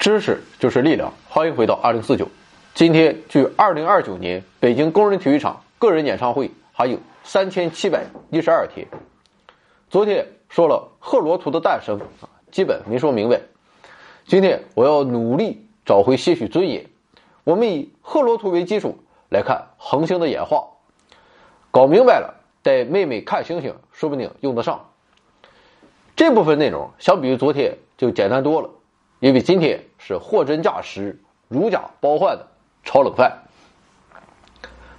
知识就是力量，欢迎回到二零四九。今天距二零二九年北京工人体育场个人演唱会还有三千七百一十二天。昨天说了赫罗图的诞生啊，基本没说明白。今天我要努力找回些许尊严。我们以赫罗图为基础来看恒星的演化，搞明白了带妹妹看星星，说不定用得上。这部分内容相比于昨天就简单多了。因为今天是货真价实、如假包换的炒冷饭。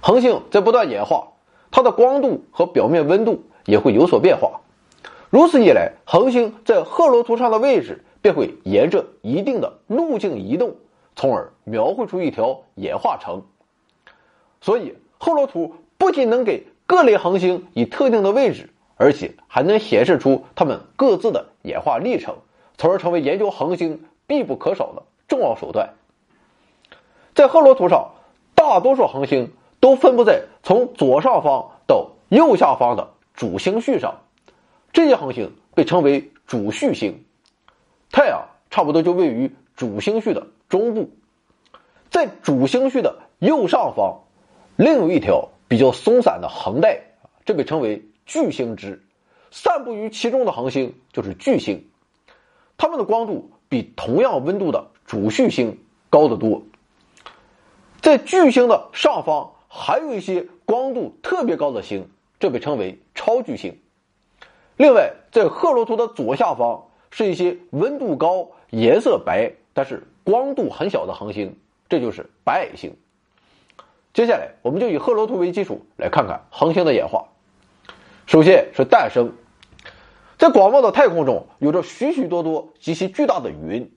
恒星在不断演化，它的光度和表面温度也会有所变化。如此一来，恒星在赫罗图上的位置便会沿着一定的路径移动，从而描绘出一条演化程。所以，赫罗图不仅能给各类恒星以特定的位置，而且还能显示出它们各自的演化历程，从而成为研究恒星。必不可少的重要手段。在赫罗图上，大多数恒星都分布在从左上方到右下方的主星序上，这些恒星被称为主序星。太阳差不多就位于主星序的中部，在主星序的右上方，另有一条比较松散的横带，这被称为巨星支。散布于其中的恒星就是巨星，它们的光度。比同样温度的主序星高得多。在巨星的上方还有一些光度特别高的星，这被称为超巨星。另外，在赫罗图的左下方是一些温度高、颜色白，但是光度很小的恒星，这就是白矮星。接下来，我们就以赫罗图为基础来看看恒星的演化。首先是诞生。在广袤的太空中，有着许许多多极其巨大的云，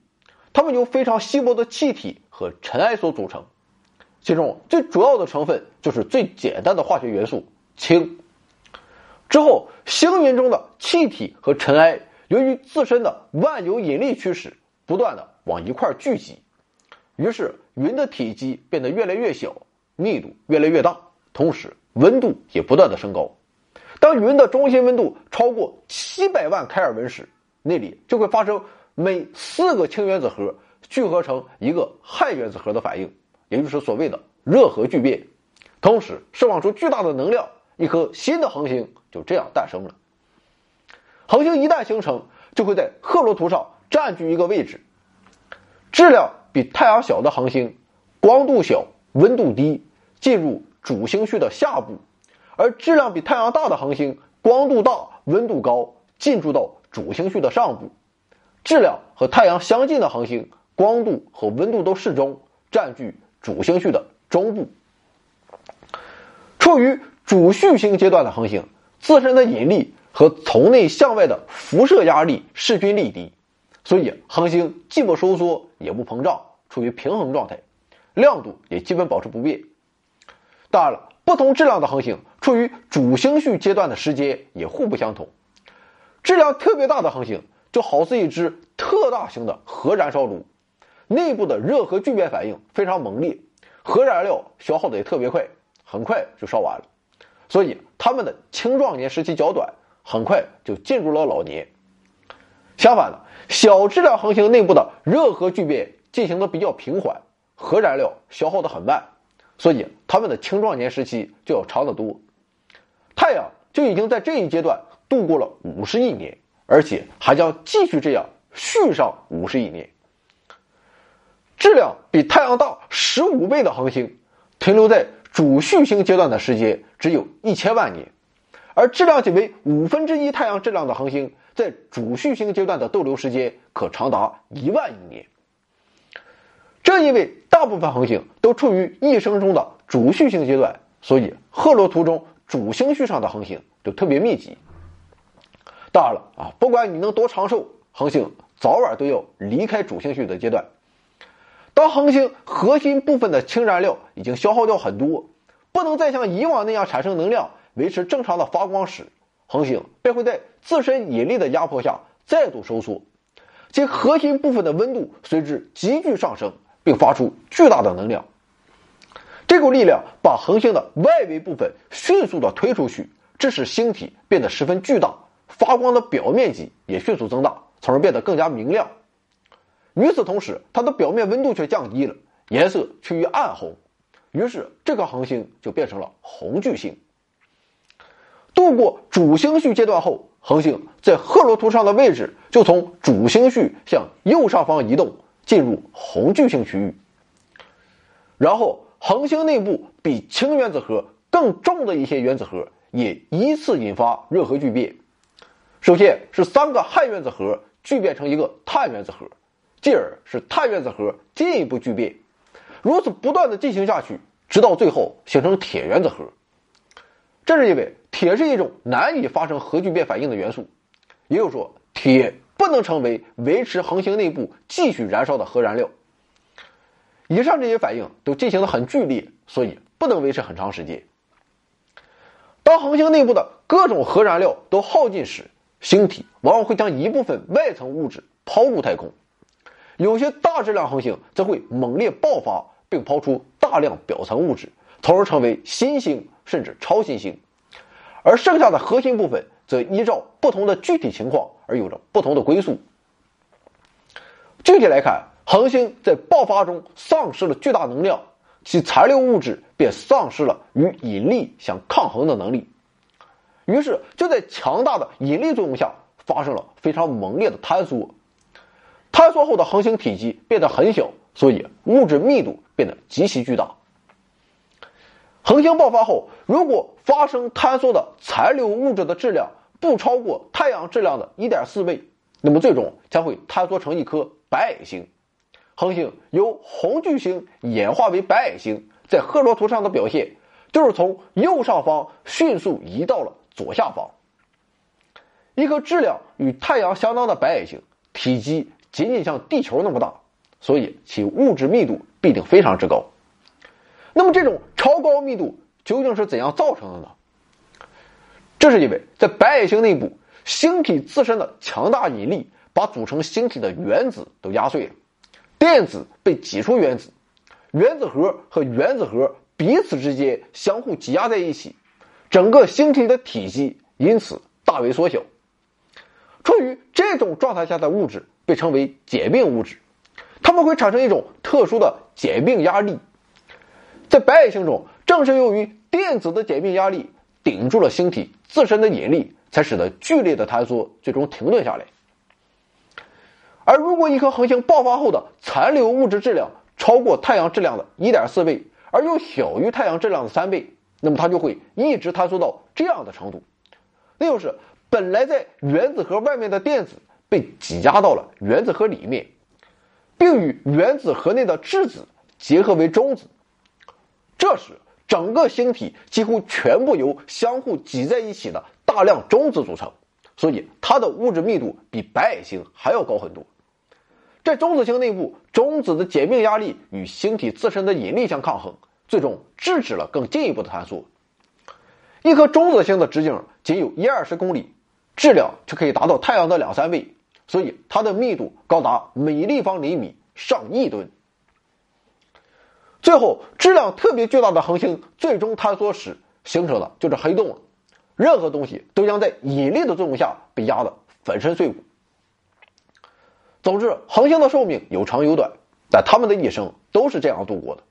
它们由非常稀薄的气体和尘埃所组成，其中最主要的成分就是最简单的化学元素氢。之后，星云中的气体和尘埃由于自身的万有引力驱使，不断的往一块聚集，于是云的体积变得越来越小，密度越来越大，同时温度也不断的升高。当云的中心温度超过七百万开尔文时，那里就会发生每四个氢原子核聚合成一个氦原子核的反应，也就是所谓的热核聚变，同时释放出巨大的能量，一颗新的恒星就这样诞生了。恒星一旦形成，就会在赫罗图上占据一个位置。质量比太阳小的恒星，光度小、温度低，进入主星序的下部。而质量比太阳大的恒星，光度大、温度高，进驻到主星序的上部；质量和太阳相近的恒星，光度和温度都适中，占据主星序的中部。处于主序星阶段的恒星，自身的引力和从内向外的辐射压力势均力敌，所以恒星既不收缩也不膨胀，处于平衡状态，亮度也基本保持不变。当然了。不同质量的恒星处于主星序阶段的时间也互不相同。质量特别大的恒星就好似一只特大型的核燃烧炉，内部的热核聚变反应非常猛烈，核燃料消耗的也特别快，很快就烧完了。所以它们的青壮年时期较短，很快就进入了老年。相反的，小质量恒星内部的热核聚变进行的比较平缓，核燃料消耗的很慢。所以，他们的青壮年时期就要长得多。太阳就已经在这一阶段度过了五十亿年，而且还将继续这样续上五十亿年。质量比太阳大十五倍的恒星，停留在主序星阶段的时间只有一千万年，而质量仅为五分之一太阳质量的恒星，在主序星阶段的逗留时间可长达一万亿年。正因为大部分恒星都处于一生中的主序星阶段，所以赫罗图中主星序上的恒星就特别密集。当然了啊，不管你能多长寿，恒星早晚都要离开主星序的阶段。当恒星核心部分的氢燃料已经消耗掉很多，不能再像以往那样产生能量维持正常的发光时，恒星便会在自身引力的压迫下再度收缩，其核心部分的温度随之急剧上升。并发出巨大的能量，这股力量把恒星的外围部分迅速的推出去，致使星体变得十分巨大，发光的表面积也迅速增大，从而变得更加明亮。与此同时，它的表面温度却降低了，颜色趋于暗红，于是这颗恒星就变成了红巨星。度过主星序阶段后，恒星在赫罗图上的位置就从主星序向右上方移动，进入红巨星区域。然后，恒星内部比氢原子核更重的一些原子核也依次引发热核聚变。首先是三个氦原子核聚变成一个碳原子核，继而是碳原子核进一步聚变，如此不断的进行下去，直到最后形成铁原子核。这是因为铁是一种难以发生核聚变反应的元素，也就是说，铁不能成为维持恒星内部继续燃烧的核燃料。以上这些反应都进行的很剧烈，所以不能维持很长时间。当恒星内部的各种核燃料都耗尽时，星体往往会将一部分外层物质抛入太空，有些大质量恒星则会猛烈爆发，并抛出大量表层物质，从而成为新星甚至超新星。而剩下的核心部分则依照不同的具体情况而有着不同的归宿。具体来看，恒星在爆发中丧失了巨大能量，其残留物质便丧失了与引力相抗衡的能力。于是，就在强大的引力作用下，发生了非常猛烈的坍缩。坍缩后的恒星体积变得很小，所以物质密度变得极其巨大。恒星爆发后，如果发生坍缩的残留物质的质量不超过太阳质量的一点四倍，那么最终将会坍缩成一颗白矮星。恒星由红巨星演化为白矮星，在赫罗图上的表现就是从右上方迅速移到了左下方。一颗质量与太阳相当的白矮星，体积仅仅像地球那么大，所以其物质密度必定非常之高。那么，这种超高密度究竟是怎样造成的呢？这是因为在白矮星内部，星体自身的强大引力把组成星体的原子都压碎了。电子被挤出原子，原子核和原子核彼此之间相互挤压在一起，整个星体的体积因此大为缩小。处于这种状态下的物质被称为简并物质，它们会产生一种特殊的简并压力。在白矮星中，正是由于电子的简并压力顶住了星体自身的引力，才使得剧烈的坍缩最终停顿下来。而如果一颗恒星爆发后的残留物质质量超过太阳质量的一点四倍，而又小于太阳质量的三倍，那么它就会一直坍缩到这样的程度，那就是本来在原子核外面的电子被挤压到了原子核里面，并与原子核内的质子结合为中子。这时，整个星体几乎全部由相互挤在一起的大量中子组成，所以它的物质密度比白矮星还要高很多。在中子星内部，中子的简并压力与星体自身的引力相抗衡，最终制止了更进一步的坍缩。一颗中子星的直径仅有一二十公里，质量却可以达到太阳的两三倍，所以它的密度高达每立方厘米上亿吨。最后，质量特别巨大的恒星最终坍缩时形成的就是黑洞了，任何东西都将在引力的作用下被压得粉身碎骨。总之，恒星的寿命有长有短，但他们的一生都是这样度过的。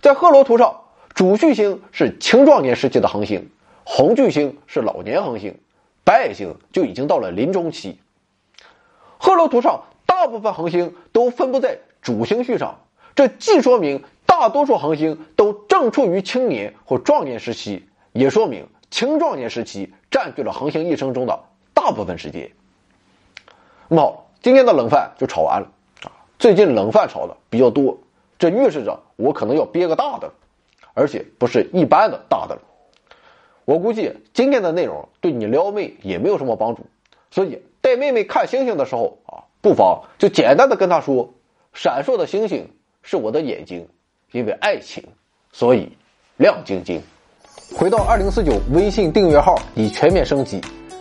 在赫罗图上，主序星是青壮年时期的恒星，红巨星是老年恒星，白矮星就已经到了临终期。赫罗图上大部分恒星都分布在主星序上，这既说明大多数恒星都正处于青年或壮年时期，也说明青壮年时期占据了恒星一生中的大部分时间。那么。今天的冷饭就炒完了啊！最近冷饭炒的比较多，这预示着我可能要憋个大的，而且不是一般的大的了。我估计今天的内容对你撩妹也没有什么帮助，所以带妹妹看星星的时候啊，不妨就简单的跟她说：“闪烁的星星是我的眼睛，因为爱情，所以亮晶晶。”回到二零四九微信订阅号已全面升级，